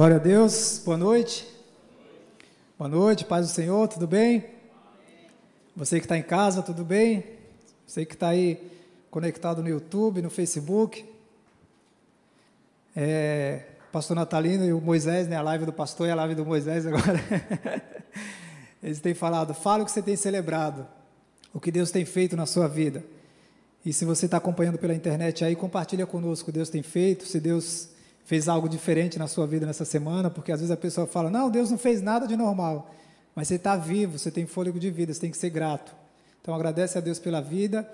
Glória a Deus, boa noite. Boa noite, paz do Senhor, tudo bem? Você que está em casa, tudo bem? Você que está aí conectado no YouTube, no Facebook. É, pastor Natalino e o Moisés, né? A live do pastor e a live do Moisés agora. Eles têm falado, fala o que você tem celebrado, o que Deus tem feito na sua vida. E se você está acompanhando pela internet aí, compartilha conosco o que Deus tem feito, se Deus fez algo diferente na sua vida nessa semana, porque às vezes a pessoa fala, não, Deus não fez nada de normal, mas você está vivo, você tem fôlego de vida, você tem que ser grato. Então agradece a Deus pela vida,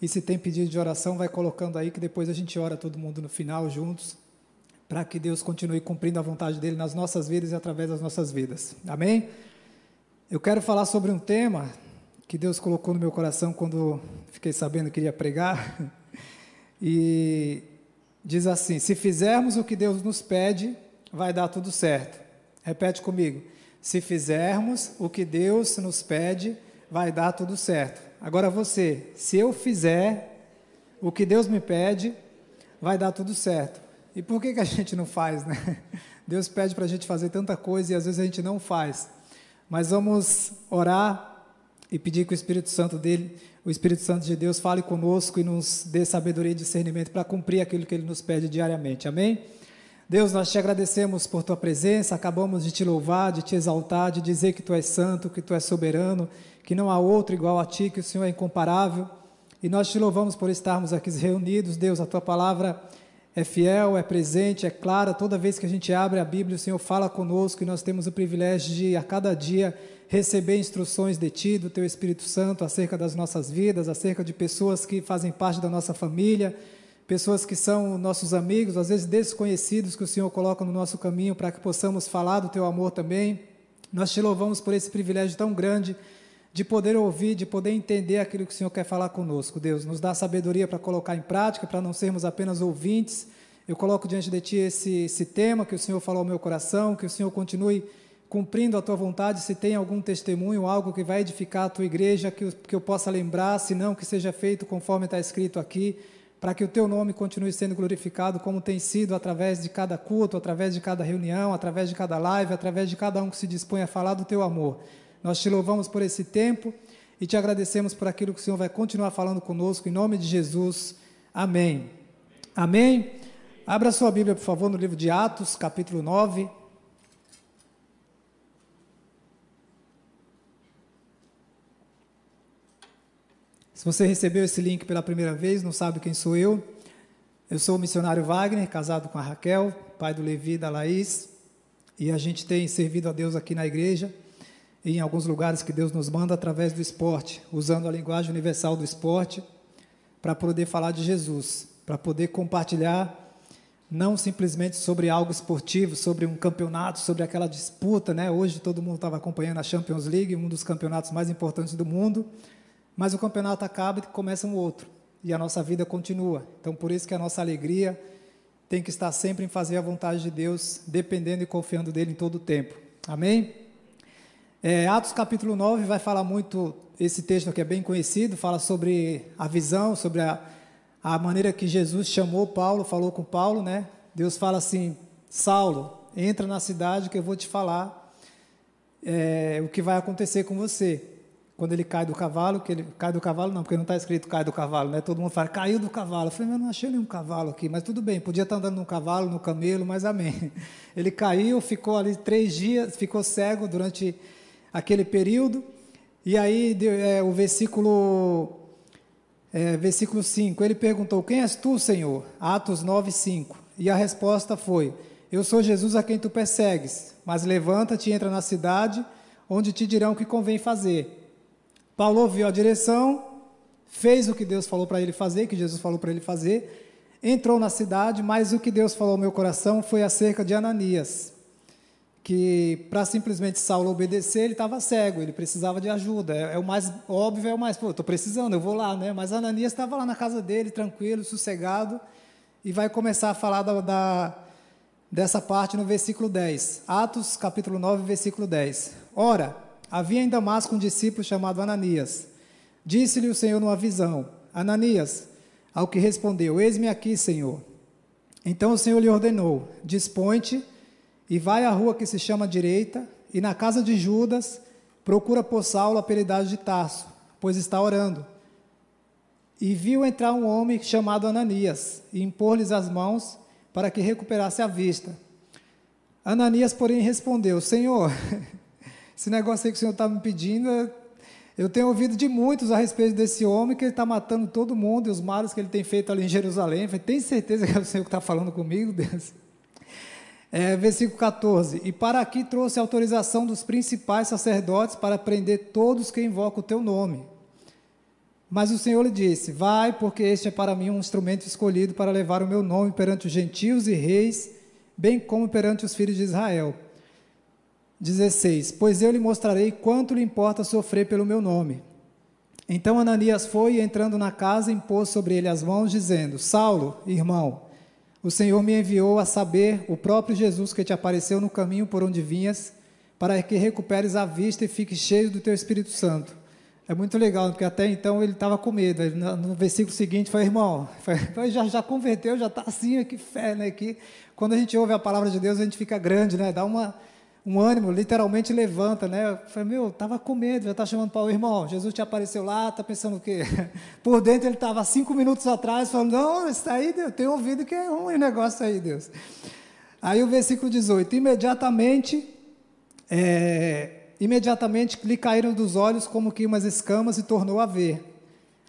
e se tem pedido de oração, vai colocando aí, que depois a gente ora todo mundo no final, juntos, para que Deus continue cumprindo a vontade dEle nas nossas vidas e através das nossas vidas. Amém? Eu quero falar sobre um tema que Deus colocou no meu coração quando fiquei sabendo que iria pregar, e diz assim: se fizermos o que Deus nos pede, vai dar tudo certo. Repete comigo. Se fizermos o que Deus nos pede, vai dar tudo certo. Agora você, se eu fizer o que Deus me pede, vai dar tudo certo. E por que, que a gente não faz, né? Deus pede para a gente fazer tanta coisa e às vezes a gente não faz. Mas vamos orar e pedir que o Espírito Santo dele o Espírito Santo de Deus fale conosco e nos dê sabedoria e discernimento para cumprir aquilo que Ele nos pede diariamente. Amém? Deus, nós te agradecemos por tua presença, acabamos de te louvar, de te exaltar, de dizer que tu és santo, que tu és soberano, que não há outro igual a ti, que o Senhor é incomparável. E nós te louvamos por estarmos aqui reunidos, Deus, a tua palavra é fiel, é presente, é clara. Toda vez que a gente abre a Bíblia, o Senhor fala conosco e nós temos o privilégio de, a cada dia, receber instruções de Ti, do Teu Espírito Santo, acerca das nossas vidas, acerca de pessoas que fazem parte da nossa família, pessoas que são nossos amigos, às vezes desconhecidos, que o Senhor coloca no nosso caminho para que possamos falar do Teu amor também. Nós te louvamos por esse privilégio tão grande de poder ouvir, de poder entender aquilo que o Senhor quer falar conosco. Deus, nos dá sabedoria para colocar em prática, para não sermos apenas ouvintes. Eu coloco diante de Ti esse, esse tema que o Senhor falou ao meu coração, que o Senhor continue cumprindo a tua vontade, se tem algum testemunho, algo que vai edificar a tua igreja, que eu, que eu possa lembrar, se não, que seja feito conforme está escrito aqui, para que o teu nome continue sendo glorificado, como tem sido através de cada culto, através de cada reunião, através de cada live, através de cada um que se dispõe a falar do teu amor. Nós te louvamos por esse tempo e te agradecemos por aquilo que o Senhor vai continuar falando conosco, em nome de Jesus. Amém. Amém. Abra sua Bíblia, por favor, no livro de Atos, capítulo 9. Se você recebeu esse link pela primeira vez, não sabe quem sou eu, eu sou o missionário Wagner, casado com a Raquel, pai do Levi e da Laís, e a gente tem servido a Deus aqui na igreja, e em alguns lugares que Deus nos manda através do esporte, usando a linguagem universal do esporte, para poder falar de Jesus, para poder compartilhar não simplesmente sobre algo esportivo, sobre um campeonato, sobre aquela disputa, né? Hoje todo mundo estava acompanhando a Champions League, um dos campeonatos mais importantes do mundo mas o campeonato acaba e começa um outro, e a nossa vida continua. Então, por isso que a nossa alegria tem que estar sempre em fazer a vontade de Deus, dependendo e confiando dele em todo o tempo. Amém? É, Atos capítulo 9 vai falar muito, esse texto aqui é bem conhecido, fala sobre a visão, sobre a, a maneira que Jesus chamou Paulo, falou com Paulo, né? Deus fala assim: Saulo, entra na cidade que eu vou te falar é, o que vai acontecer com você quando ele cai do cavalo, que ele cai do cavalo não, porque não está escrito cai do cavalo, né? Todo mundo fala, caiu do cavalo. Eu falei, mas não achei nenhum cavalo aqui, mas tudo bem, podia estar andando no cavalo, no camelo, mas amém. Ele caiu, ficou ali três dias, ficou cego durante aquele período, e aí é, o versículo, é, versículo 5, ele perguntou, quem és tu, Senhor? Atos 9, 5. E a resposta foi, eu sou Jesus a quem tu persegues, mas levanta-te e entra na cidade, onde te dirão o que convém fazer. Paulo ouviu a direção, fez o que Deus falou para ele fazer, que Jesus falou para ele fazer, entrou na cidade, mas o que Deus falou ao meu coração foi acerca de Ananias, que para simplesmente Saulo obedecer, ele estava cego, ele precisava de ajuda. É, é, o mais óbvio, é o mais, pô, estou precisando, eu vou lá, né? Mas Ananias estava lá na casa dele, tranquilo, sossegado, e vai começar a falar da, da, dessa parte no versículo 10. Atos, capítulo 9, versículo 10. Ora, Havia em Damasco um discípulo chamado Ananias. Disse-lhe o Senhor numa visão: Ananias, ao que respondeu: Eis-me aqui, Senhor. Então o Senhor lhe ordenou: Dispõe-te e vai à rua que se chama direita, e na casa de Judas procura por Saulo, apelidado de Tarso, pois está orando. E viu entrar um homem chamado Ananias, e impor-lhes as mãos para que recuperasse a vista. Ananias, porém, respondeu: Senhor, esse negócio aí que o Senhor está me pedindo, eu tenho ouvido de muitos a respeito desse homem que ele está matando todo mundo e os males que ele tem feito ali em Jerusalém. Falei, tem certeza que é o Senhor que está falando comigo, Deus? É, versículo 14: E para aqui trouxe autorização dos principais sacerdotes para prender todos que invocam o teu nome. Mas o Senhor lhe disse: Vai, porque este é para mim um instrumento escolhido para levar o meu nome perante os gentios e reis, bem como perante os filhos de Israel. 16: Pois eu lhe mostrarei quanto lhe importa sofrer pelo meu nome. Então Ananias foi e entrando na casa impôs sobre ele as mãos, dizendo: Saulo, irmão, o Senhor me enviou a saber o próprio Jesus que te apareceu no caminho por onde vinhas, para que recuperes a vista e fiques cheio do teu Espírito Santo. É muito legal, porque até então ele estava com medo. No versículo seguinte, foi irmão, já, já converteu, já está assim, que fé, né? Que quando a gente ouve a palavra de Deus, a gente fica grande, né? Dá uma, um ânimo, literalmente levanta, né? Eu falei, meu, estava com medo, já está chamando para o irmão. Jesus te apareceu lá, está pensando o quê? Por dentro ele estava cinco minutos atrás, falando, não, isso aí, Deus, tenho ouvido que é ruim o negócio aí, Deus. Aí o versículo 18, imediatamente é, Imediatamente lhe caíram dos olhos como que umas escamas e tornou a ver.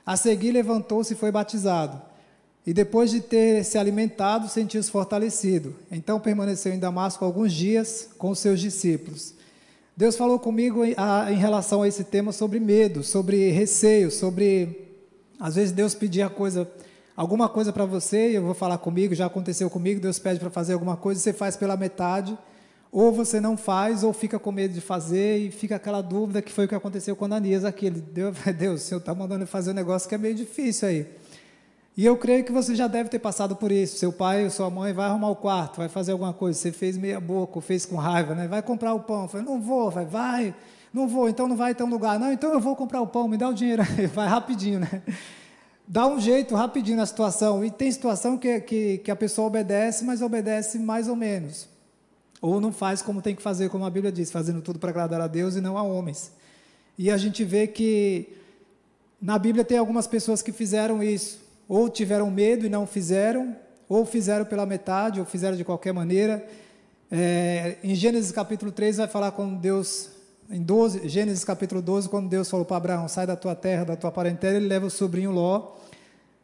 A seguir levantou-se e foi batizado. E depois de ter se alimentado, sentiu-se fortalecido. Então permaneceu em Damasco alguns dias com seus discípulos. Deus falou comigo em, relação a esse tema sobre medo, sobre receio, sobre às vezes Deus pedia coisa, alguma coisa para você, e eu vou falar comigo, já aconteceu comigo, Deus pede para fazer alguma coisa, você faz pela metade ou você não faz, ou fica com medo de fazer, e fica aquela dúvida que foi o que aconteceu com Ananias aqui. Ele, Deus, Deus o Senhor está mandando ele fazer um negócio que é meio difícil aí. E eu creio que você já deve ter passado por isso. Seu pai ou sua mãe vai arrumar o quarto, vai fazer alguma coisa. Você fez meia boca, fez com raiva, né? Vai comprar o pão. Falei, não vou, vai, vai. Não vou, então não vai ter um lugar. Não, então eu vou comprar o pão, me dá o dinheiro. Vai rapidinho, né? Dá um jeito rapidinho na situação. E tem situação que, que, que a pessoa obedece, mas obedece mais ou menos. Ou não faz como tem que fazer, como a Bíblia diz, fazendo tudo para agradar a Deus e não a homens. E a gente vê que na Bíblia tem algumas pessoas que fizeram isso, ou tiveram medo e não fizeram, ou fizeram pela metade, ou fizeram de qualquer maneira. É, em Gênesis capítulo 3 vai falar quando Deus, em 12, Gênesis capítulo 12, quando Deus falou para Abraão, sai da tua terra, da tua parentela, ele leva o sobrinho Ló,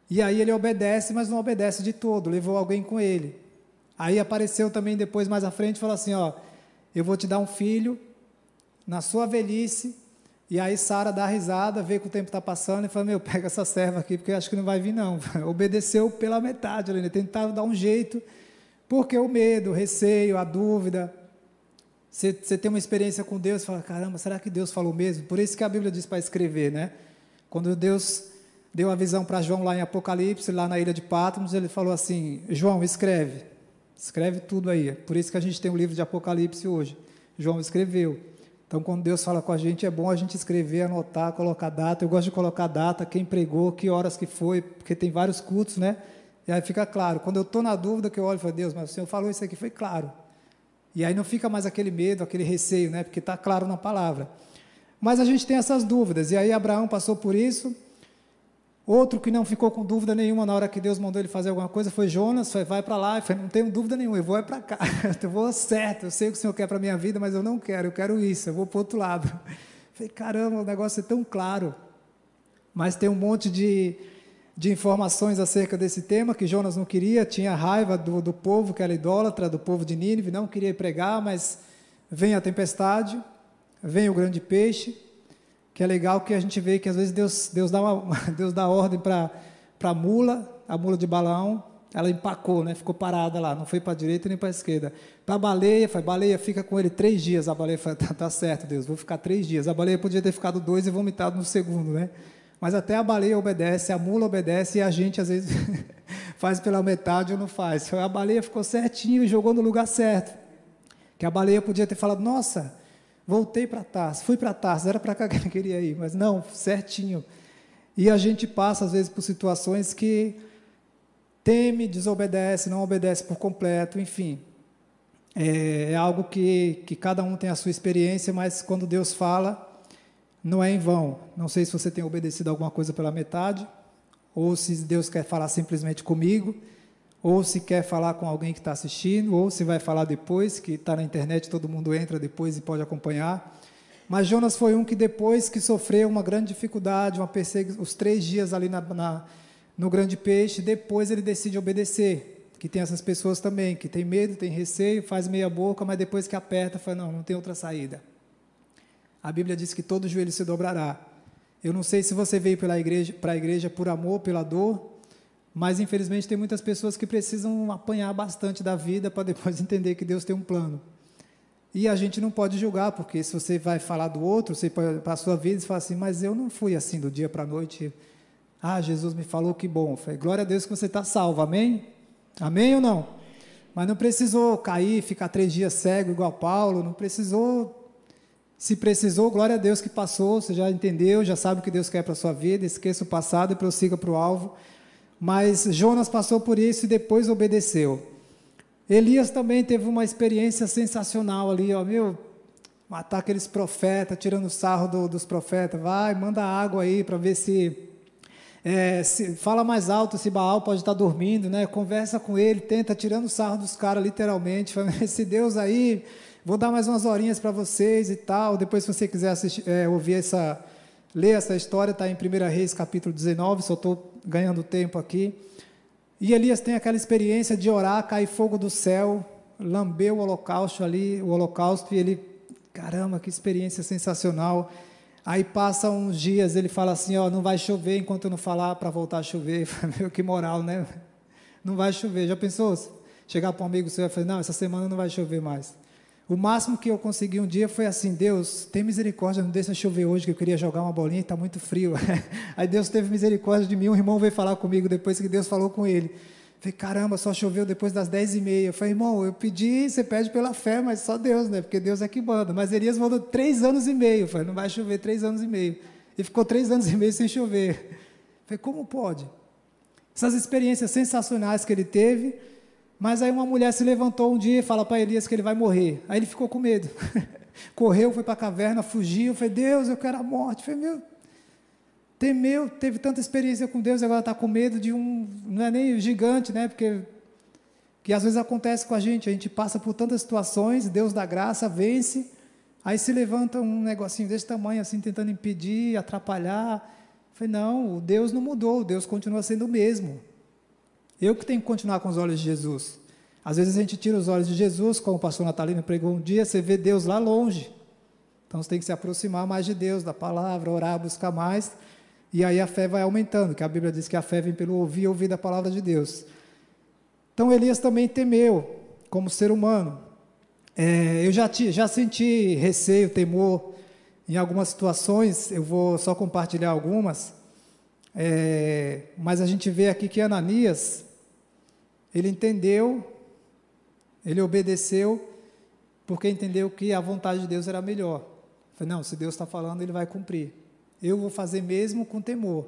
e aí ele obedece, mas não obedece de todo, levou alguém com ele. Aí apareceu também depois, mais à frente, falou assim: Ó, eu vou te dar um filho na sua velhice. E aí Sara dá risada, vê que o tempo está passando e fala: Meu, pega essa serva aqui, porque acho que não vai vir, não. Obedeceu pela metade, ele tentava dar um jeito, porque o medo, o receio, a dúvida. Você, tem uma experiência com Deus fala: Caramba, será que Deus falou mesmo? Por isso que a Bíblia diz para escrever, né? Quando Deus deu a visão para João lá em Apocalipse, lá na ilha de Patmos, ele falou assim: João, escreve. Escreve tudo aí. Por isso que a gente tem o livro de Apocalipse hoje. João escreveu. Então, quando Deus fala com a gente, é bom a gente escrever, anotar, colocar data. Eu gosto de colocar data, quem pregou, que horas que foi, porque tem vários cultos, né? E aí fica claro. Quando eu estou na dúvida, que eu olho e falo, Deus, mas o Senhor falou isso aqui, foi claro. E aí não fica mais aquele medo, aquele receio, né? Porque está claro na palavra. Mas a gente tem essas dúvidas. E aí Abraão passou por isso, Outro que não ficou com dúvida nenhuma na hora que Deus mandou ele fazer alguma coisa foi Jonas, foi, vai para lá, foi, não tenho dúvida nenhuma, eu vou é para cá, eu vou certo, eu sei o que o Senhor quer para minha vida, mas eu não quero, eu quero isso, eu vou para outro lado. Falei, caramba, o negócio é tão claro. Mas tem um monte de, de informações acerca desse tema que Jonas não queria, tinha raiva do, do povo que era idólatra, do povo de Nínive, não queria pregar, mas vem a tempestade, vem o grande peixe, que é legal que a gente vê que às vezes Deus, Deus, dá, uma, Deus dá ordem para a mula, a mula de balão, ela empacou, né? ficou parada lá, não foi para a direita nem para a esquerda. Para a baleia, foi, baleia fica com ele três dias, a baleia falou, tá, tá, certo Deus, vou ficar três dias. A baleia podia ter ficado dois e vomitado no segundo, né? Mas até a baleia obedece, a mula obedece e a gente às vezes faz pela metade ou não faz. A baleia ficou certinho e jogou no lugar certo. Que a baleia podia ter falado, nossa, Voltei para Tarso, fui para Tarso, era para cá que eu queria ir, mas não, certinho. E a gente passa, às vezes, por situações que teme, desobedece, não obedece por completo, enfim. é, é algo que, que cada um tem a sua experiência, mas quando Deus fala, não é em vão. Não sei se você tem obedecido alguma coisa pela metade, ou se Deus quer falar simplesmente comigo, ou se quer falar com alguém que está assistindo, ou se vai falar depois, que está na internet, todo mundo entra depois e pode acompanhar. Mas Jonas foi um que depois que sofreu uma grande dificuldade, uma perseguição, os três dias ali na, na, no grande peixe, depois ele decide obedecer. Que tem essas pessoas também, que tem medo, tem receio, faz meia boca, mas depois que aperta, fala, não, não tem outra saída. A Bíblia diz que todo joelho se dobrará. Eu não sei se você veio para a igreja, igreja por amor, pela dor, mas infelizmente tem muitas pessoas que precisam apanhar bastante da vida para depois entender que Deus tem um plano. E a gente não pode julgar, porque se você vai falar do outro, você para a sua vida e fala assim, mas eu não fui assim do dia para a noite. Ah, Jesus me falou que bom. Falei, glória a Deus que você está salvo, amém? Amém ou não? Mas não precisou cair, ficar três dias cego igual Paulo, não precisou se precisou, glória a Deus que passou, você já entendeu, já sabe o que Deus quer para a sua vida, esqueça o passado e prossiga para o alvo. Mas Jonas passou por isso e depois obedeceu. Elias também teve uma experiência sensacional ali, ó, meu, matar aqueles profetas, tirando sarro do, dos profetas, vai, manda água aí para ver se, é, se, fala mais alto se Baal pode estar dormindo, né? Conversa com ele, tenta tirando sarro dos caras literalmente, esse Deus aí Vou dar mais umas horinhas para vocês e tal. Depois, se você quiser assistir, é, ouvir essa, ler essa história, está em 1 Reis capítulo 19, só estou ganhando tempo aqui. E Elias tem aquela experiência de orar, cair fogo do céu, lamber o holocausto ali, o holocausto, e ele, caramba, que experiência sensacional. Aí passa uns dias, ele fala assim, ó, não vai chover enquanto eu não falar para voltar a chover. Meu, que moral, né? Não vai chover. Já pensou? Chegar para um amigo seu e falar, não, essa semana não vai chover mais. O máximo que eu consegui um dia foi assim: Deus, tem misericórdia, não deixa chover hoje, que eu queria jogar uma bolinha e está muito frio. Aí Deus teve misericórdia de mim. Um irmão veio falar comigo depois que Deus falou com ele. Falei, caramba, só choveu depois das dez e meia. Falei, irmão, eu pedi, você pede pela fé, mas só Deus, né? Porque Deus é que manda. Mas Elias mandou três anos e meio. Falei, não vai chover três anos e meio. E ficou três anos e meio sem chover. Falei, como pode? Essas experiências sensacionais que ele teve mas aí uma mulher se levantou um dia e fala para Elias que ele vai morrer. Aí ele ficou com medo. Correu, foi para a caverna, fugiu. Falei, Deus, eu quero a morte. Falei, meu, temeu, teve tanta experiência com Deus, agora está com medo de um, não é nem gigante, né? Porque que às vezes acontece com a gente, a gente passa por tantas situações, Deus dá graça, vence, aí se levanta um negocinho desse tamanho, assim, tentando impedir, atrapalhar. Falei, não, o Deus não mudou, o Deus continua sendo o mesmo. Eu que tenho que continuar com os olhos de Jesus. Às vezes a gente tira os olhos de Jesus, como o pastor Natalino pregou um dia, você vê Deus lá longe. Então você tem que se aproximar mais de Deus, da palavra, orar, buscar mais. E aí a fé vai aumentando, que a Bíblia diz que a fé vem pelo ouvir e ouvir da palavra de Deus. Então Elias também temeu, como ser humano. É, eu já, já senti receio, temor em algumas situações, eu vou só compartilhar algumas. É, mas a gente vê aqui que Ananias, ele entendeu, ele obedeceu, porque entendeu que a vontade de Deus era melhor. Falei, não, se Deus está falando, ele vai cumprir. Eu vou fazer mesmo com temor,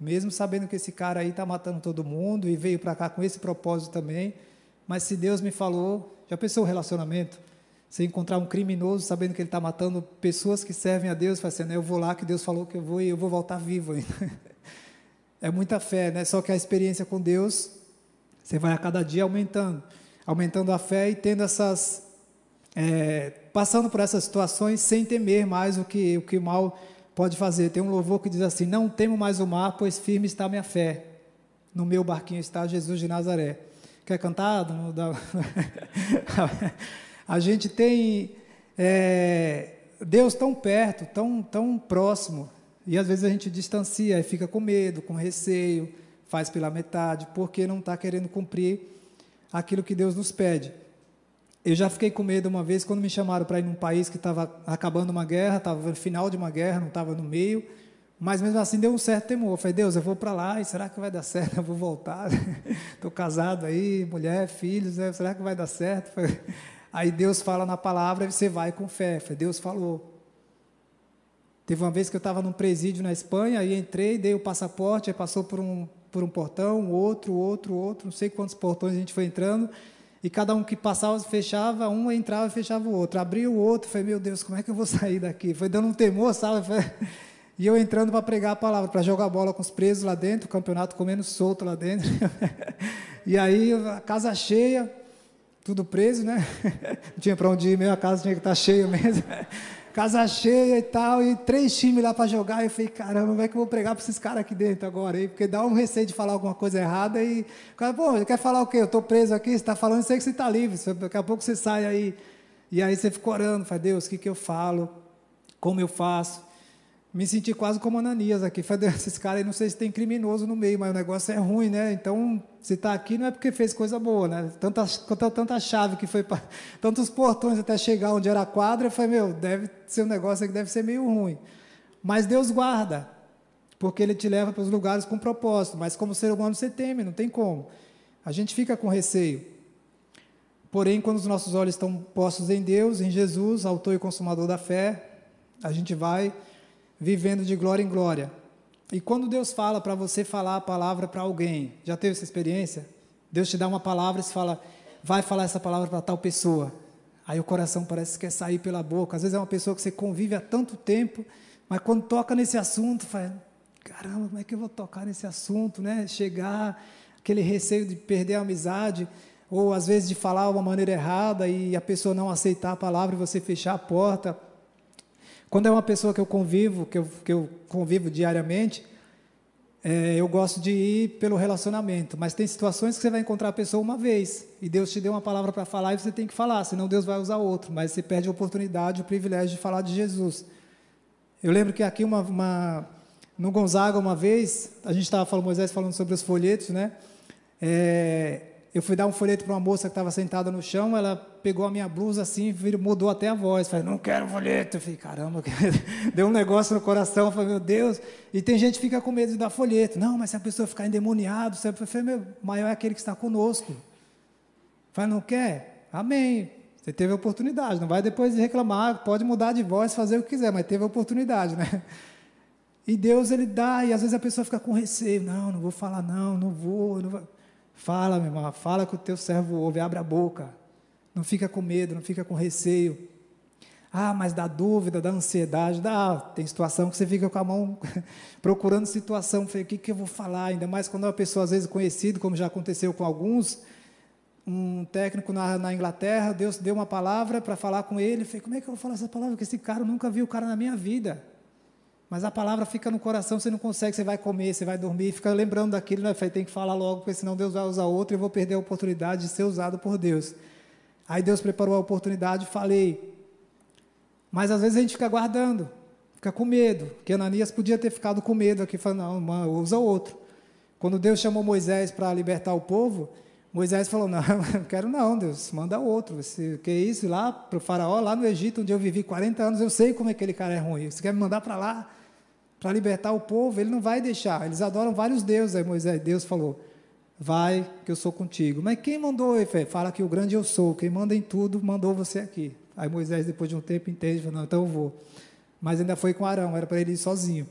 mesmo sabendo que esse cara aí está matando todo mundo e veio para cá com esse propósito também. Mas se Deus me falou, já pensou o relacionamento? Você encontrar um criminoso sabendo que ele está matando pessoas que servem a Deus, fazendo, assim, eu vou lá que Deus falou que eu vou e eu vou voltar vivo ainda. é muita fé, né? Só que a experiência com Deus você vai a cada dia aumentando, aumentando a fé e tendo essas, é, passando por essas situações sem temer mais o que o que o mal pode fazer. Tem um louvor que diz assim: Não temo mais o mar, pois firme está minha fé. No meu barquinho está Jesus de Nazaré. Quer cantar? a gente tem é, Deus tão perto, tão, tão próximo, e às vezes a gente distancia e fica com medo, com receio faz pela metade, porque não está querendo cumprir aquilo que Deus nos pede. Eu já fiquei com medo uma vez quando me chamaram para ir num país que estava acabando uma guerra, estava no final de uma guerra, não estava no meio, mas mesmo assim deu um certo temor. Eu falei, Deus, eu vou para lá, e será que vai dar certo? Eu vou voltar. Estou casado aí, mulher, filhos, né? será que vai dar certo? Aí Deus fala na palavra e você vai com fé. Falei, Deus falou. Teve uma vez que eu estava num presídio na Espanha, aí entrei, dei o passaporte, aí passou por um por um portão, outro, outro, outro, não sei quantos portões a gente foi entrando. E cada um que passava, fechava, um entrava e fechava o outro. Abria o outro, falei, meu Deus, como é que eu vou sair daqui? Foi dando um temor, sabe? E eu entrando para pregar a palavra, para jogar bola com os presos lá dentro, o campeonato comendo solto lá dentro. e aí, a casa cheia, tudo preso, né? Não tinha para onde ir mesmo, a casa tinha que estar tá cheia mesmo. Casa cheia e tal, e três times lá para jogar. E eu falei, caramba, como é que eu vou pregar para esses caras aqui dentro agora? Aí, porque dá um receio de falar alguma coisa errada e o cara, pô, quer falar o quê? Eu estou preso aqui, você está falando, sei que você está livre, daqui a pouco você sai aí. E aí você fica orando, fala, Deus, o que, que eu falo? Como eu faço? me senti quase como Ananias aqui. Falei, esses caras aí não sei se tem criminoso no meio, mas o negócio é ruim, né? Então, se está aqui não é porque fez coisa boa, né? Tanta, tanta chave que foi para. Tantos portões até chegar onde era a quadra, eu falei, meu, deve ser um negócio que deve ser meio ruim. Mas Deus guarda, porque Ele te leva para os lugares com propósito. Mas como ser humano você teme, não tem como. A gente fica com receio. Porém, quando os nossos olhos estão postos em Deus, em Jesus, autor e consumador da fé, a gente vai vivendo de glória em glória. E quando Deus fala para você falar a palavra para alguém, já teve essa experiência? Deus te dá uma palavra e você fala, vai falar essa palavra para tal pessoa. Aí o coração parece que quer sair pela boca. Às vezes é uma pessoa que você convive há tanto tempo, mas quando toca nesse assunto, fala, caramba, como é que eu vou tocar nesse assunto, né? Chegar, aquele receio de perder a amizade, ou às vezes de falar uma maneira errada e a pessoa não aceitar a palavra e você fechar a porta. Quando é uma pessoa que eu convivo, que eu, que eu convivo diariamente, é, eu gosto de ir pelo relacionamento, mas tem situações que você vai encontrar a pessoa uma vez e Deus te deu uma palavra para falar e você tem que falar, senão Deus vai usar outro, mas você perde a oportunidade, o privilégio de falar de Jesus. Eu lembro que aqui uma, uma no Gonzaga uma vez a gente estava falando Moisés falando sobre os folhetos, né? É, eu fui dar um folheto para uma moça que estava sentada no chão, ela pegou a minha blusa assim, mudou até a voz. Falei, não quero folheto. Eu falei, caramba, deu um negócio no coração. Falei, meu Deus. E tem gente que fica com medo de dar folheto. Não, mas se a pessoa ficar endemoniada, eu falei, meu, maior é aquele que está conosco. Falei, não quer? Amém. Você teve a oportunidade. Não vai depois reclamar, pode mudar de voz, fazer o que quiser, mas teve a oportunidade, né? E Deus, Ele dá, e às vezes a pessoa fica com receio. Não, não vou falar, não, não vou. Não vou. Fala, meu irmão, fala que o teu servo ouve, abre a boca. Não fica com medo, não fica com receio. Ah, mas dá dúvida, dá ansiedade, dá. Tem situação que você fica com a mão procurando situação. Falei, o que, que eu vou falar? Ainda mais quando é uma pessoa, às vezes, conhecida, como já aconteceu com alguns. Um técnico na, na Inglaterra, Deus deu uma palavra para falar com ele. Falei, como é que eu vou falar essa palavra? Porque esse cara, nunca vi o cara na minha vida. Mas a palavra fica no coração, você não consegue, você vai comer, você vai dormir, fica lembrando daquilo, né? Tem que falar logo, porque senão Deus vai usar outro e eu vou perder a oportunidade de ser usado por Deus. Aí Deus preparou a oportunidade, falei. Mas às vezes a gente fica guardando, fica com medo, porque Ananias podia ter ficado com medo aqui, falando, não, usa outro. Quando Deus chamou Moisés para libertar o povo, Moisés falou, não, não quero não, Deus, manda outro. Você, que isso, lá para o faraó, lá no Egito, onde eu vivi 40 anos, eu sei como é que aquele cara é ruim. Você quer me mandar para lá? Para libertar o povo, ele não vai deixar. Eles adoram vários deuses. Aí Moisés, Deus falou: Vai, que eu sou contigo. Mas quem mandou? Fala que o grande eu sou. Quem manda em tudo mandou você aqui. Aí Moisés, depois de um tempo, entende: falou, Não, então eu vou. Mas ainda foi com Arão, era para ele ir sozinho.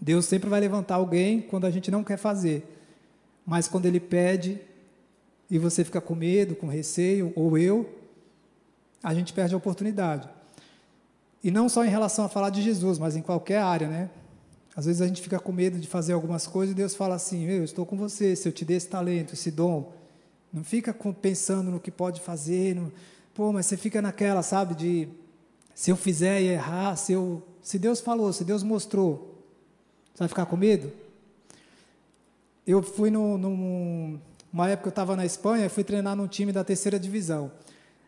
Deus sempre vai levantar alguém quando a gente não quer fazer. Mas quando ele pede e você fica com medo, com receio, ou eu, a gente perde a oportunidade. E não só em relação a falar de Jesus, mas em qualquer área, né? Às vezes a gente fica com medo de fazer algumas coisas e Deus fala assim: Eu estou com você, se eu te der esse talento, esse dom. Não fica pensando no que pode fazer. No... Pô, mas você fica naquela, sabe, de se eu fizer e errar, se, eu... se Deus falou, se Deus mostrou, você vai ficar com medo? Eu fui num, numa época que eu estava na Espanha, fui treinar num time da terceira divisão.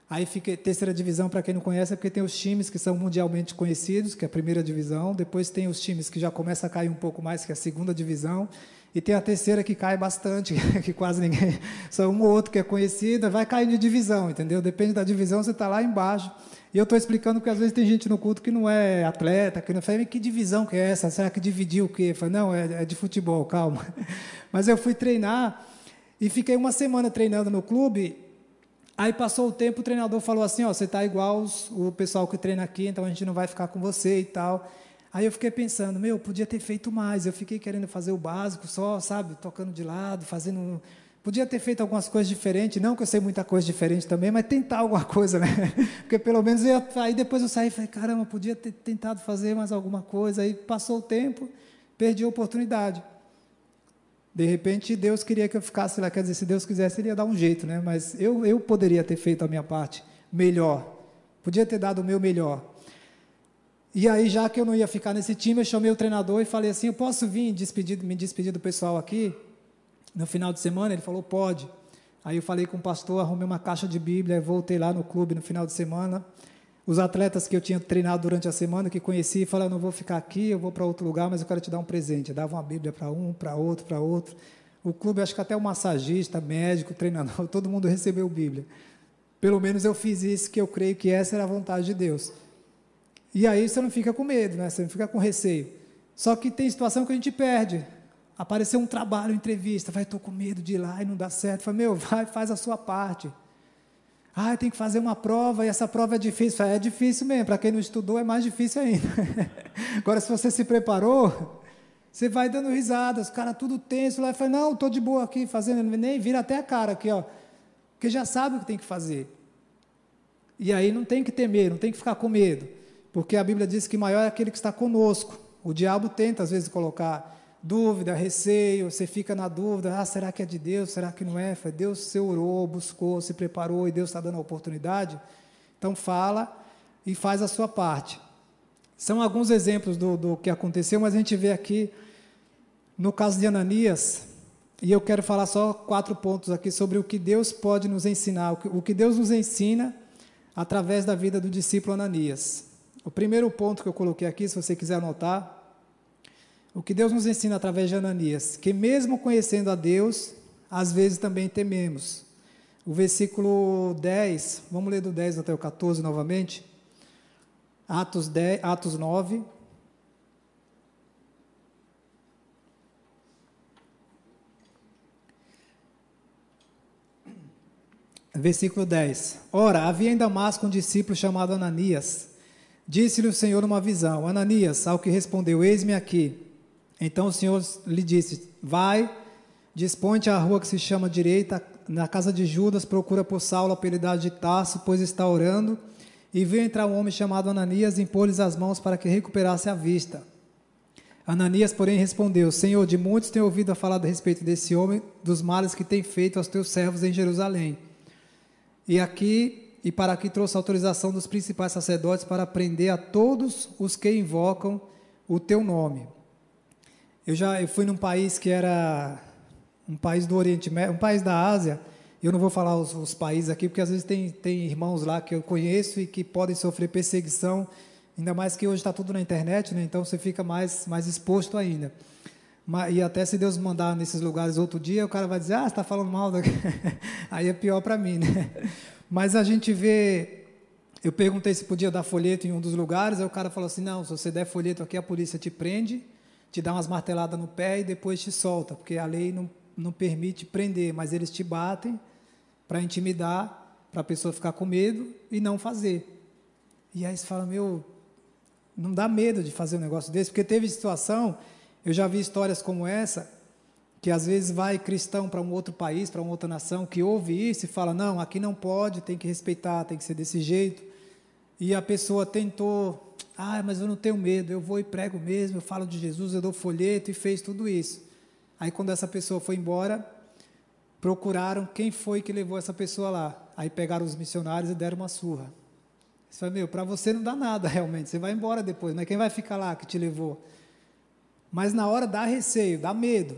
Aí fica terceira divisão, para quem não conhece, é porque tem os times que são mundialmente conhecidos, que é a primeira divisão, depois tem os times que já começam a cair um pouco mais, que é a segunda divisão, e tem a terceira que cai bastante, que quase ninguém, só um ou outro que é conhecido, vai cair de divisão, entendeu? Depende da divisão, você está lá embaixo. E eu estou explicando porque às vezes tem gente no culto que não é atleta, que não fala, que divisão que é essa? Será que dividiu o quê? Falei, não, é, é de futebol, calma. Mas eu fui treinar e fiquei uma semana treinando no clube Aí passou o tempo, o treinador falou assim: Ó, você está igual o pessoal que treina aqui, então a gente não vai ficar com você e tal. Aí eu fiquei pensando: Meu, podia ter feito mais. Eu fiquei querendo fazer o básico, só, sabe, tocando de lado, fazendo. Podia ter feito algumas coisas diferentes, não que eu sei muita coisa diferente também, mas tentar alguma coisa, né? Porque pelo menos eu, aí depois eu saí e falei, caramba, podia ter tentado fazer mais alguma coisa. Aí passou o tempo, perdi a oportunidade. De repente Deus queria que eu ficasse lá, quer dizer, se Deus quisesse, ele ia dar um jeito, né? Mas eu, eu poderia ter feito a minha parte melhor, podia ter dado o meu melhor. E aí, já que eu não ia ficar nesse time, eu chamei o treinador e falei assim: eu posso vir despedir, me despedir do pessoal aqui? no final de semana? Ele falou, pode. Aí eu falei com o pastor, arrumei uma caixa de Bíblia, voltei lá no clube no final de semana. Os atletas que eu tinha treinado durante a semana, que conheci, falaram, não vou ficar aqui, eu vou para outro lugar, mas eu quero te dar um presente. Eu dava uma Bíblia para um, para outro, para outro. O clube, acho que até o massagista, médico, treinador, todo mundo recebeu Bíblia. Pelo menos eu fiz isso, que eu creio que essa era a vontade de Deus. E aí você não fica com medo, né? você não fica com receio. Só que tem situação que a gente perde. Apareceu um trabalho, entrevista, vai, estou com medo de ir lá e não dá certo. Falei, meu, vai, faz a sua parte. Ah, tem que fazer uma prova e essa prova é difícil. É difícil mesmo, para quem não estudou é mais difícil ainda. Agora, se você se preparou, você vai dando risadas, os caras tudo tenso lá. Eu falei, não, estou de boa aqui fazendo, nem vira até a cara aqui, ó. Porque já sabe o que tem que fazer. E aí não tem que temer, não tem que ficar com medo. Porque a Bíblia diz que maior é aquele que está conosco. O diabo tenta, às vezes, colocar dúvida, receio, você fica na dúvida, ah, será que é de Deus, será que não é? Foi Deus você orou, buscou, se preparou e Deus está dando a oportunidade. Então fala e faz a sua parte. São alguns exemplos do, do que aconteceu, mas a gente vê aqui no caso de Ananias, e eu quero falar só quatro pontos aqui sobre o que Deus pode nos ensinar, o que, Deus nos ensina através da vida do discípulo Ananias. O primeiro ponto que eu coloquei aqui, se você quiser anotar, o que Deus nos ensina através de Ananias, que mesmo conhecendo a Deus, às vezes também tememos. O versículo 10, vamos ler do 10 até o 14 novamente. Atos, 10, Atos 9. Versículo 10. Ora, havia em Damasco um discípulo chamado Ananias. Disse-lhe o Senhor numa visão: Ananias, ao que respondeu: Eis-me aqui. Então o Senhor lhe disse: Vai, dispõe-te à rua que se chama direita, na casa de Judas, procura por Saulo, apelidado de Tarso, pois está orando. E viu entrar um homem chamado Ananias e impôs-lhes as mãos para que recuperasse a vista. Ananias, porém, respondeu: Senhor, de muitos tenho ouvido a falar a respeito desse homem, dos males que tem feito aos teus servos em Jerusalém. E aqui, e para aqui trouxe autorização dos principais sacerdotes para prender a todos os que invocam o teu nome. Eu já eu fui num país que era um país do Oriente Médio, um país da Ásia. Eu não vou falar os, os, países aqui, porque às vezes tem, tem irmãos lá que eu conheço e que podem sofrer perseguição, ainda mais que hoje está tudo na internet, né? então você fica mais, mais exposto ainda. E até se Deus mandar nesses lugares outro dia, o cara vai dizer, ah, você está falando mal. Aí é pior para mim, né? Mas a gente vê. Eu perguntei se podia dar folheto em um dos lugares, aí o cara falou assim: não, se você der folheto aqui, a polícia te prende te dá umas marteladas no pé e depois te solta, porque a lei não, não permite prender, mas eles te batem para intimidar, para a pessoa ficar com medo e não fazer. E aí você fala, meu, não dá medo de fazer um negócio desse, porque teve situação, eu já vi histórias como essa, que às vezes vai cristão para um outro país, para uma outra nação, que ouve isso e fala, não, aqui não pode, tem que respeitar, tem que ser desse jeito. E a pessoa tentou ah, mas eu não tenho medo, eu vou e prego mesmo, eu falo de Jesus, eu dou folheto e fez tudo isso. Aí quando essa pessoa foi embora, procuraram quem foi que levou essa pessoa lá. Aí pegaram os missionários e deram uma surra. Você fala, meu, para você não dá nada realmente, você vai embora depois, mas quem vai ficar lá que te levou? Mas na hora dá receio, dá medo.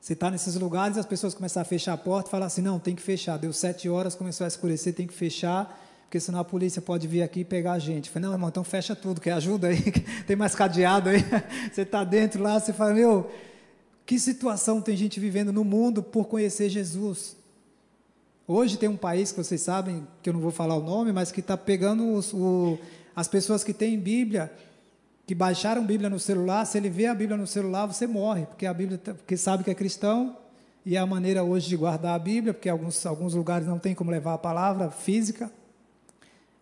Você está nesses lugares, as pessoas começam a fechar a porta e falam assim, não, tem que fechar. Deu sete horas, começou a escurecer, tem que fechar porque senão a polícia pode vir aqui e pegar a gente. Eu falei, não, irmão, então fecha tudo, que ajuda aí, tem mais cadeado aí. Você está dentro lá, você fala, meu, que situação tem gente vivendo no mundo por conhecer Jesus? Hoje tem um país que vocês sabem, que eu não vou falar o nome, mas que está pegando os, o, as pessoas que têm Bíblia, que baixaram Bíblia no celular, se ele vê a Bíblia no celular, você morre, porque a Bíblia, tá, porque sabe que é cristão, e é a maneira hoje de guardar a Bíblia, porque alguns, alguns lugares não tem como levar a palavra física.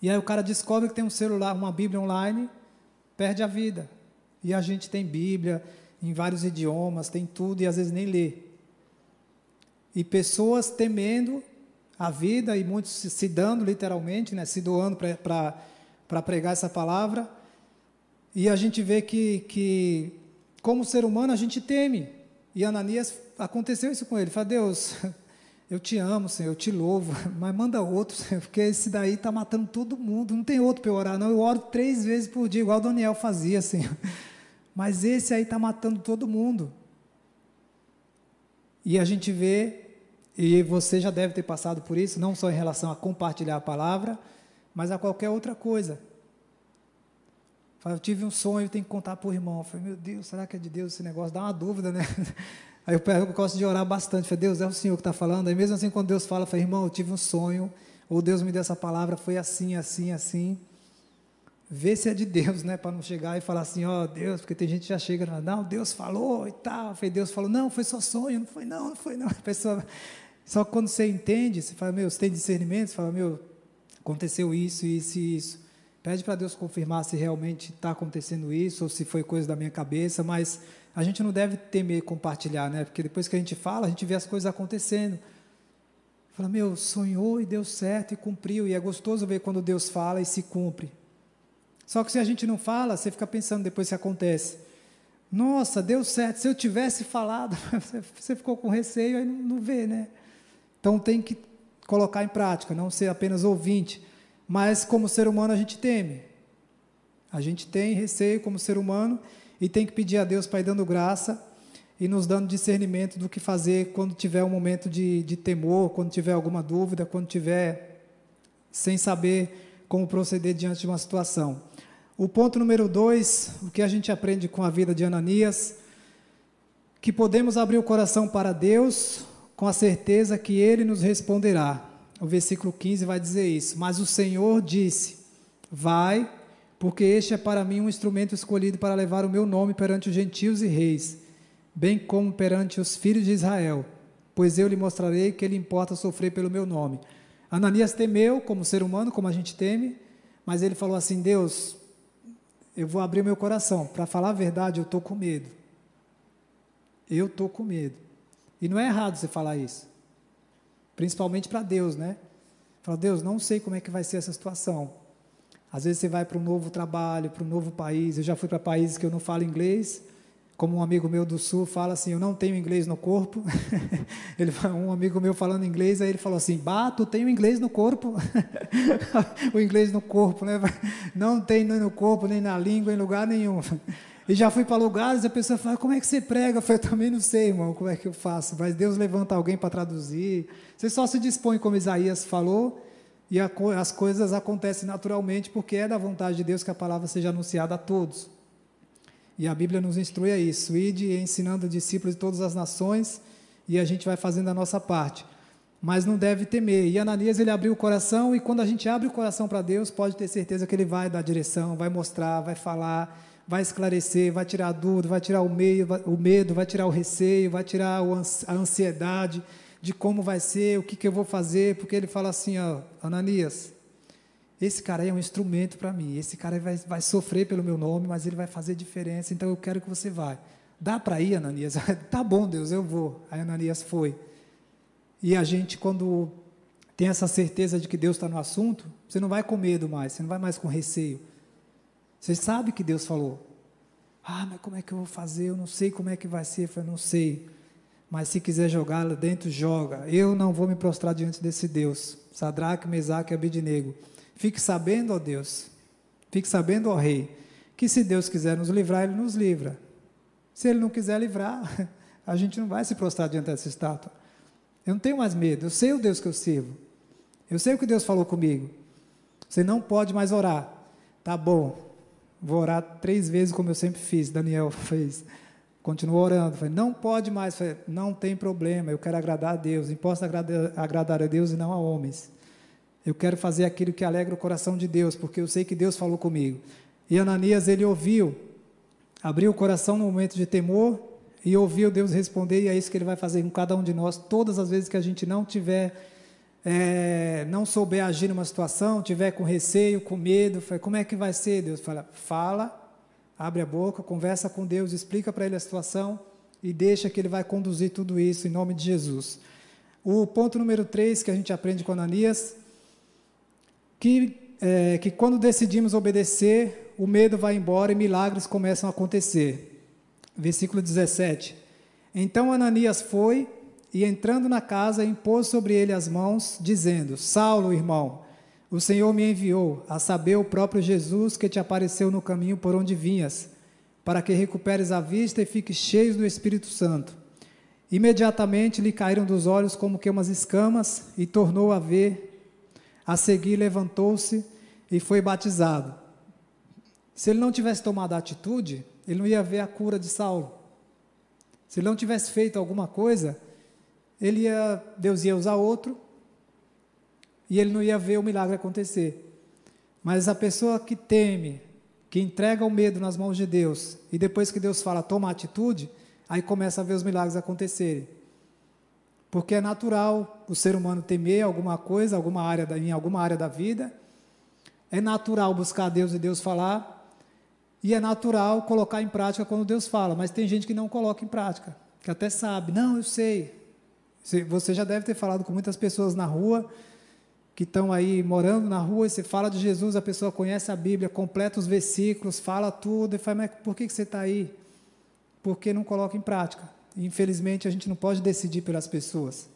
E aí o cara descobre que tem um celular, uma Bíblia online, perde a vida. E a gente tem Bíblia em vários idiomas, tem tudo e às vezes nem lê. e pessoas temendo a vida e muitos se, dando literalmente, né, se doando para pregar essa palavra. E a gente vê que, que, como ser humano, a gente teme. E Ananias, aconteceu isso com ele. Fala, Deus, eu te amo, Senhor, eu te louvo, mas manda outro, Senhor, porque esse daí está matando todo mundo. Não tem outro para eu orar, não. Eu oro três vezes por dia, igual o Daniel fazia, Senhor. Mas esse aí está matando todo mundo. E a gente vê e você já deve ter passado por isso, não só em relação a compartilhar a palavra, mas a qualquer outra coisa. Eu tive um sonho, tenho que contar para o irmão. Eu falei, meu Deus, será que é de Deus esse negócio? Dá uma dúvida, né? Aí eu, gosto de orar bastante. Falei, Deus, é o Senhor que está falando. Aí mesmo assim, quando Deus fala, eu falei, irmão, eu tive um sonho, ou Deus me deu essa palavra, foi assim, assim, assim. Vê se é de Deus, né? Para não chegar e falar assim, ó, oh, Deus, porque tem gente que já chega, não, Deus falou e tal. Falei, Deus falou, não, foi só sonho, não foi não, não foi não. A pessoa só quando você entende, você fala, meu, você tem discernimento, você fala, meu, aconteceu isso, isso e isso. Pede para Deus confirmar se realmente está acontecendo isso ou se foi coisa da minha cabeça, mas a gente não deve temer compartilhar, né? Porque depois que a gente fala, a gente vê as coisas acontecendo. Fala, meu, sonhou e deu certo e cumpriu. E é gostoso ver quando Deus fala e se cumpre. Só que se a gente não fala, você fica pensando depois se acontece. Nossa, deu certo. Se eu tivesse falado, você ficou com receio, aí não, vê, né? Então tem que colocar em prática, não ser apenas ouvinte. Mas como ser humano a gente teme. A gente tem receio como ser humano e tem que pedir a Deus para ir dando graça e nos dando discernimento do que fazer quando tiver um momento de, de temor, quando tiver alguma dúvida, quando tiver sem saber como proceder diante de uma situação. O ponto número dois, o que a gente aprende com a vida de Ananias, que podemos abrir o coração para Deus com a certeza que ele nos responderá. O versículo 15 vai dizer isso. Mas o Senhor disse: Vai, porque este é para mim um instrumento escolhido para levar o meu nome perante os gentios e reis, bem como perante os filhos de Israel, pois eu lhe mostrarei que ele importa sofrer pelo meu nome. Ananias temeu, como ser humano, como a gente teme, mas ele falou assim: Deus, eu vou abrir meu coração. Para falar a verdade, eu estou com medo. Eu estou com medo. E não é errado você falar isso. Principalmente para Deus, né? Fala, Deus, não sei como é que vai ser essa situação. Às vezes você vai para um novo trabalho, para um novo país. Eu já fui para países que eu não falo inglês. Como um amigo meu do sul fala assim, eu não tenho inglês no corpo. ele, um amigo meu falando inglês, aí ele falou assim, bah, tu tem o inglês no corpo. o inglês no corpo, né? Não tem nem no corpo, nem na língua, em lugar nenhum. E já fui para lugares a pessoa fala, como é que você prega? Eu falei, também não sei, irmão, como é que eu faço. Mas Deus levanta alguém para traduzir. Você só se dispõe, como Isaías falou, e a, as coisas acontecem naturalmente, porque é da vontade de Deus que a palavra seja anunciada a todos. E a Bíblia nos instrui a isso, ide ensinando discípulos de todas as nações, e a gente vai fazendo a nossa parte. Mas não deve temer. E Ananias, ele abriu o coração, e quando a gente abre o coração para Deus, pode ter certeza que ele vai dar direção, vai mostrar, vai falar, vai esclarecer, vai tirar a dúvida, vai tirar o, medo, vai tirar o receio, vai tirar a ansiedade de como vai ser, o que, que eu vou fazer, porque ele fala assim, ó, Ananias, esse cara é um instrumento para mim, esse cara vai, vai sofrer pelo meu nome, mas ele vai fazer diferença, então eu quero que você vá. Dá para ir, Ananias? tá bom, Deus, eu vou. Aí Ananias foi. E a gente, quando tem essa certeza de que Deus está no assunto, você não vai com medo mais, você não vai mais com receio. Você sabe que Deus falou. Ah, mas como é que eu vou fazer? Eu não sei como é que vai ser. Eu falei, não sei. Mas se quiser jogar lá dentro, joga. Eu não vou me prostrar diante desse Deus. Sadraque, Mesaque e. Fique sabendo, ó Deus. Fique sabendo, ó Rei. Que se Deus quiser nos livrar, Ele nos livra. Se Ele não quiser livrar, a gente não vai se prostrar diante dessa estátua. Eu não tenho mais medo. Eu sei o Deus que eu sirvo. Eu sei o que Deus falou comigo. Você não pode mais orar. Tá bom. Vou orar três vezes como eu sempre fiz. Daniel fez. Continuou orando. Falei, não pode mais. Falei, não tem problema. Eu quero agradar a Deus. Imposto agradar, agradar a Deus e não a homens. Eu quero fazer aquilo que alegra o coração de Deus, porque eu sei que Deus falou comigo. E Ananias, ele ouviu, abriu o coração no momento de temor e ouviu Deus responder, e é isso que ele vai fazer com cada um de nós, todas as vezes que a gente não tiver é, não souber agir numa situação, tiver com receio, com medo, fala, como é que vai ser? Deus fala, fala, abre a boca, conversa com Deus, explica para ele a situação e deixa que ele vai conduzir tudo isso em nome de Jesus. O ponto número 3 que a gente aprende com Ananias, que, é, que quando decidimos obedecer, o medo vai embora e milagres começam a acontecer. Versículo 17. Então Ananias foi e, entrando na casa, impôs sobre ele as mãos, dizendo: Saulo, irmão, o Senhor me enviou, a saber, o próprio Jesus que te apareceu no caminho por onde vinhas, para que recuperes a vista e fiques cheio do Espírito Santo. Imediatamente lhe caíram dos olhos como que umas escamas e tornou a ver. A seguir levantou-se e foi batizado. Se ele não tivesse tomado a atitude, ele não ia ver a cura de Saulo. Se ele não tivesse feito alguma coisa, ele ia, Deus ia usar outro e ele não ia ver o milagre acontecer. Mas a pessoa que teme, que entrega o medo nas mãos de Deus, e depois que Deus fala, toma atitude, aí começa a ver os milagres acontecerem. Porque é natural o ser humano temer alguma coisa, alguma área da, em alguma área da vida, é natural buscar Deus e Deus falar, e é natural colocar em prática quando Deus fala, mas tem gente que não coloca em prática, que até sabe, não, eu sei. Você já deve ter falado com muitas pessoas na rua, que estão aí morando na rua e você fala de Jesus, a pessoa conhece a Bíblia, completa os versículos, fala tudo, e fala, mas por que, você está aí? Porque não coloca em prática. infelizmente, a gente não pode decidir pelas pessoas.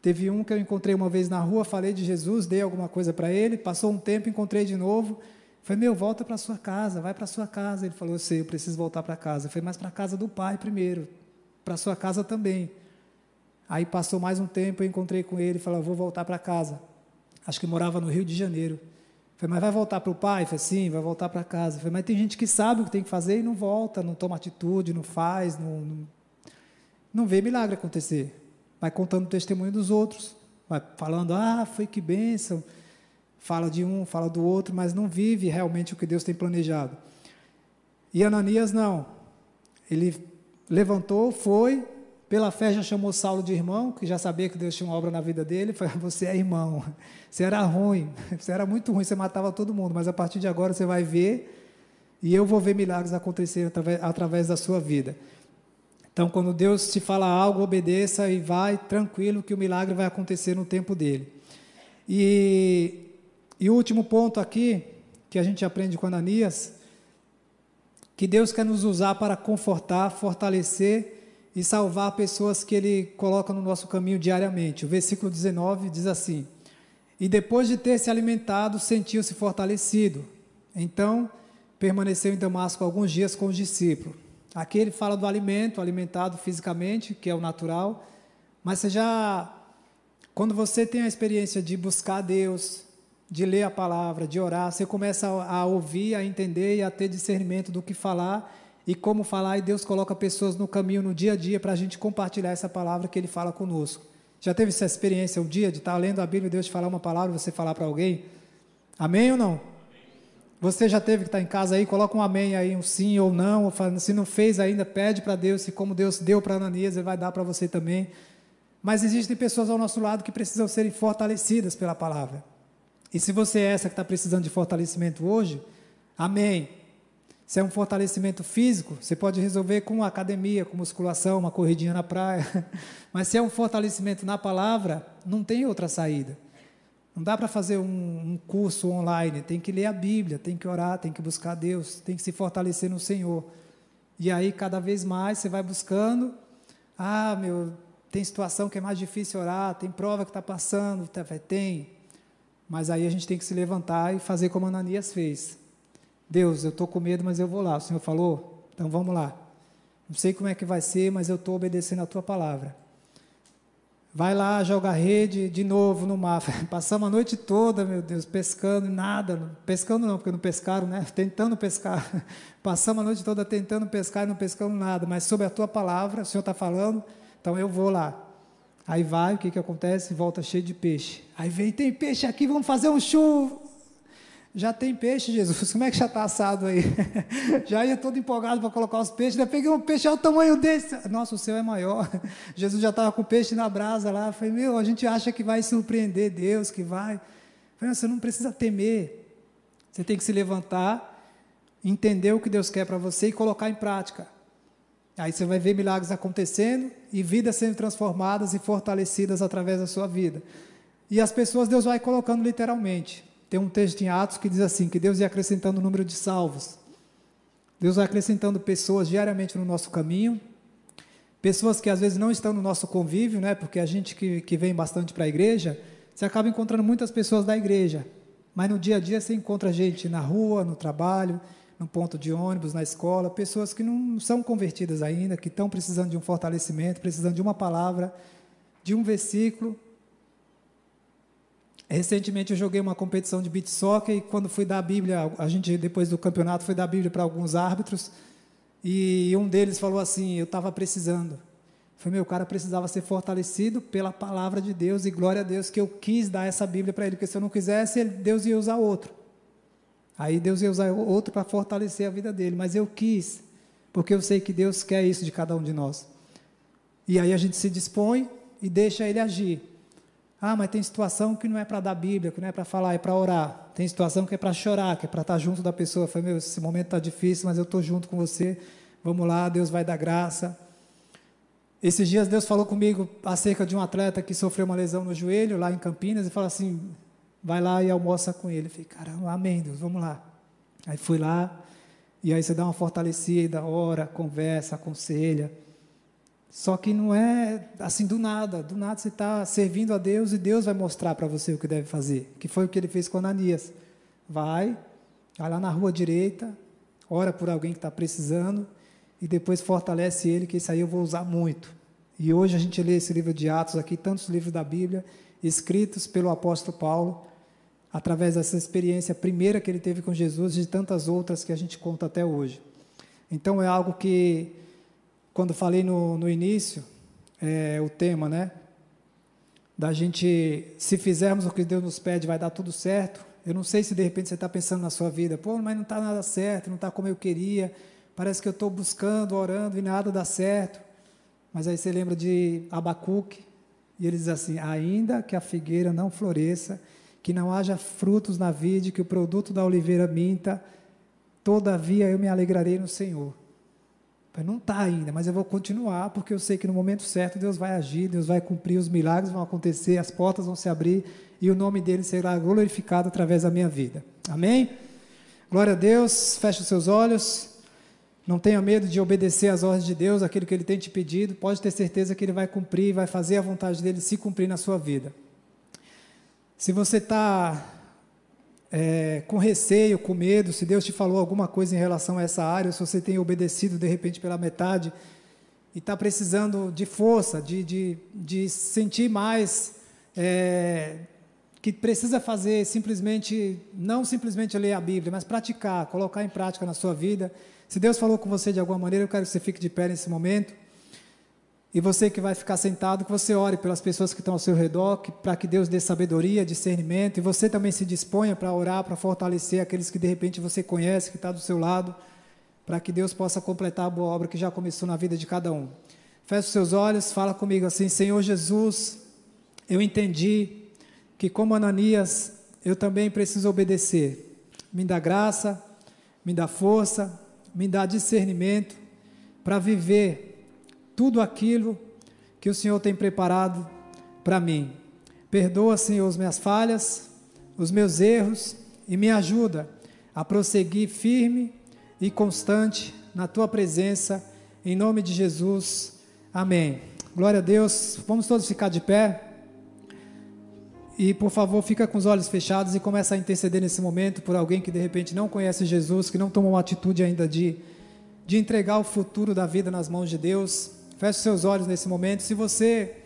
Teve um que eu encontrei uma vez na rua, falei de Jesus, dei alguma coisa para ele, passou um tempo, encontrei de novo, falei, meu, volta para sua casa, vai para sua casa. Ele falou, eu sei, eu preciso voltar para casa. Eu falei, mas para a casa do pai primeiro, para sua casa também. Aí passou mais um tempo, eu encontrei com ele, falou, vou voltar para casa acho que morava no Rio de Janeiro. Falei, mas vai voltar para o pai? Falei, sim, vai voltar para casa. Falei, mas tem gente que sabe o que tem que fazer e não volta, não toma atitude, não faz, não, não, não vê milagre acontecer. Vai contando o testemunho dos outros, vai falando, ah, foi que bênção. Fala de um, fala do outro, mas não vive realmente o que Deus tem planejado. E Ananias não. Ele levantou, foi, pela fé já chamou Saulo de irmão, que já sabia que Deus tinha uma obra na vida dele. Falei, você é irmão. Você era ruim, você era muito ruim, você matava todo mundo, mas a partir de agora você vai ver e eu vou ver milagres acontecer através, através da sua vida. Então, quando Deus te fala algo, obedeça e vai tranquilo que o milagre vai acontecer no tempo dele. E, e o último ponto aqui, que a gente aprende com Ananias, que Deus quer nos usar para confortar, fortalecer e salvar pessoas que Ele coloca no nosso caminho diariamente. O versículo 19 diz assim: E depois de ter se alimentado, sentiu-se fortalecido. Então permaneceu em Damasco alguns dias com os discípulos. Aqui ele fala do alimento, alimentado fisicamente, que é o natural, mas você já, quando você tem a experiência de buscar Deus, de ler a palavra, de orar, você começa a, ouvir, a entender e a ter discernimento do que falar e como falar, e Deus coloca pessoas no caminho, no dia a dia, para a gente compartilhar essa palavra que Ele fala conosco. Já teve essa experiência um dia de estar lendo a Bíblia e Deus te falar uma palavra você falar para alguém? Amém ou não? Você já teve que estar em casa aí, coloca um amém aí, um sim ou não, se não fez ainda, pede para Deus, e como Deus deu para Ananias, Ele vai dar para você também. Mas existem pessoas ao nosso lado que precisam serem fortalecidas pela palavra. E se você é essa que está precisando de fortalecimento hoje, amém. Se é um fortalecimento físico, você pode resolver com academia, com musculação, uma corridinha na praia. Mas se é um fortalecimento na palavra, não tem outra saída. Não dá para fazer um, um, curso online, tem que ler a Bíblia, tem que orar, tem que buscar Deus, tem que se fortalecer no Senhor. E aí, cada vez mais, você vai buscando. Ah, meu, tem situação que é mais difícil orar, tem prova que está passando, tá, tem. Mas aí a gente tem que se levantar e fazer como Ananias fez. Deus, eu estou com medo, mas eu vou lá. O Senhor falou? Então vamos lá. Não sei como é que vai ser, mas eu estou obedecendo a tua palavra. Vai lá, joga a rede de novo no mar. Passamos a noite toda, meu Deus, pescando, nada. Pescando não, porque não pescaram, né? Tentando pescar. Passamos a noite toda tentando pescar e não pescando nada. Mas sobre a tua palavra, o Senhor está falando, então eu vou lá. Aí vai, o que, que acontece? Volta cheio de peixe. Aí vem, tem peixe aqui, vamos fazer um chuva já tem peixe, Jesus, como é que já está assado aí? já ia todo empolgado para colocar os peixes, eu peguei um peixe, olha o tamanho desse, nossa, o céu é maior, Jesus já estava com peixe na brasa lá, falei, meu, a gente acha que vai surpreender Deus, que vai, eu falei, você não precisa temer, você tem que se levantar, entender o que Deus quer para você e colocar em prática, Aí você vai ver milagres acontecendo e vidas sendo transformadas e fortalecidas através da sua vida. E as pessoas Deus vai colocando literalmente. Tem um texto em Atos que diz assim: que Deus ia acrescentando o número de salvos. Deus vai acrescentando pessoas diariamente no nosso caminho. Pessoas que às vezes não estão no nosso convívio, né? Porque a gente que, que vem bastante para a igreja, você acaba encontrando muitas pessoas da igreja. Mas no dia a dia você encontra gente na rua, no trabalho, no ponto de ônibus, na escola, pessoas que não são convertidas ainda, que estão precisando de um fortalecimento, precisando de uma palavra, de um versículo. Recentemente eu joguei uma competição de beat soccer e quando fui dar a Bíblia, a gente depois do campeonato foi dar a Bíblia para alguns árbitros e um deles falou assim, eu estava precisando. Foi meu cara precisava ser fortalecido pela palavra de Deus e glória a Deus que eu quis dar essa Bíblia para ele, porque se eu não quisesse, Deus ia usar outro. Aí Deus ia usar outro para fortalecer a vida dele, mas eu quis, porque eu sei que Deus quer isso de cada um de nós. E aí a gente se dispõe e deixa ele agir. Ah, mas tem situação que não é para dar Bíblia, que não é para falar, é para orar. Tem situação que é para chorar, que é para estar junto da pessoa. Falei, meu, esse momento está difícil, mas eu estou junto com você. Vamos lá, Deus vai dar graça. Esses dias Deus falou comigo acerca de um atleta que sofreu uma lesão no joelho lá em Campinas e falou assim: vai lá e almoça com ele. Eu falei, caramba, amém, Deus, vamos lá. Aí fui lá, e aí você dá uma fortalecida, ora, conversa, aconselha. Só que não é assim do nada, do nada você está servindo a Deus e Deus vai mostrar para você o que deve fazer, que foi o que ele fez com Ananias. Vai, vai lá na rua direita, ora por alguém que está precisando e depois fortalece ele, que isso aí eu vou usar muito. E hoje a gente lê esse livro de Atos aqui, tantos livros da Bíblia, escritos pelo apóstolo Paulo, através dessa experiência primeira que ele teve com Jesus e de tantas outras que a gente conta até hoje. Então é algo que, quando falei no, no início, é, o tema, né? Da gente, se fizermos o que Deus nos pede, vai dar tudo certo. Eu não sei se de repente você está pensando na sua vida, pô, mas não está nada certo, não está como eu queria, parece que eu estou buscando, orando e nada dá certo. Mas aí você lembra de Abacuque, e ele diz assim: ainda que a figueira não floresça, que não haja frutos na vide, que o produto da oliveira minta, todavia eu me alegrarei no Senhor. Não está ainda, mas eu vou continuar, porque eu sei que no momento certo Deus vai agir, Deus vai cumprir, os milagres vão acontecer, as portas vão se abrir e o nome dele será glorificado através da minha vida. Amém? Glória a Deus, feche os seus olhos. Não tenha medo de obedecer às ordens de Deus, aquilo que Ele tem te pedido, pode ter certeza que Ele vai cumprir, vai fazer a vontade dele se cumprir na sua vida. Se você está é, com receio, com medo, se Deus te falou alguma coisa em relação a essa área, se você tem obedecido de repente pela metade e está precisando de força, de, de, de sentir mais, é, que precisa fazer simplesmente, não simplesmente ler a Bíblia, mas praticar, colocar em prática na sua vida se Deus falou com você de alguma maneira, eu quero que você fique de pé nesse momento. E você que vai ficar sentado, que você ore pelas pessoas que estão ao seu redor, para que Deus dê sabedoria, discernimento, e você também se disponha para orar, para fortalecer aqueles que de repente você conhece, que está do seu lado, para que Deus possa completar a boa obra que já começou na vida de cada um. Feche os seus olhos, fala comigo assim: Senhor Jesus, eu entendi que, como Ananias, eu também preciso obedecer. Me dá graça, me dá força, me dá discernimento para viver tudo aquilo que o Senhor tem preparado para mim. Perdoa, Senhor, as minhas falhas, os meus erros e me ajuda a prosseguir firme e constante na tua presença, em nome de Jesus. Amém. Glória a Deus. Vamos todos ficar de pé. E por favor, fica com os olhos fechados e começa a interceder nesse momento por alguém que de repente não conhece Jesus, que não tomou uma atitude ainda de, de entregar o futuro da vida nas mãos de Deus. Feche seus olhos nesse momento. Se você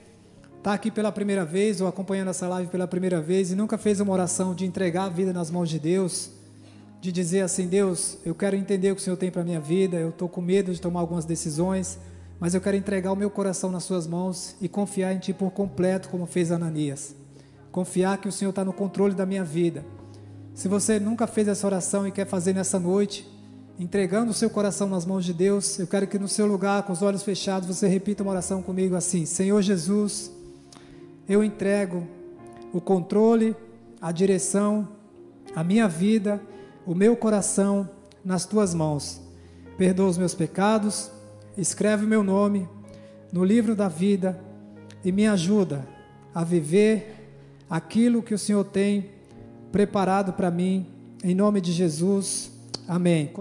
está aqui pela primeira vez ou acompanhando essa live pela primeira vez e nunca fez uma oração de entregar a vida nas mãos de Deus, de dizer assim: Deus, eu quero entender o que o Senhor tem para minha vida, eu estou com medo de tomar algumas decisões, mas eu quero entregar o meu coração nas Suas mãos e confiar em Ti por completo, como fez Ananias confiar que o Senhor está no controle da minha vida. Se você nunca fez essa oração e quer fazer nessa noite, entregando o seu coração nas mãos de Deus, eu quero que no seu lugar, com os olhos fechados, você repita uma oração comigo assim: Senhor Jesus, eu entrego o controle, a direção, a minha vida, o meu coração nas tuas mãos. Perdoa os meus pecados, escreve o meu nome no livro da vida e me ajuda a viver aquilo que o Senhor tem preparado para mim, em nome de Jesus. Amém.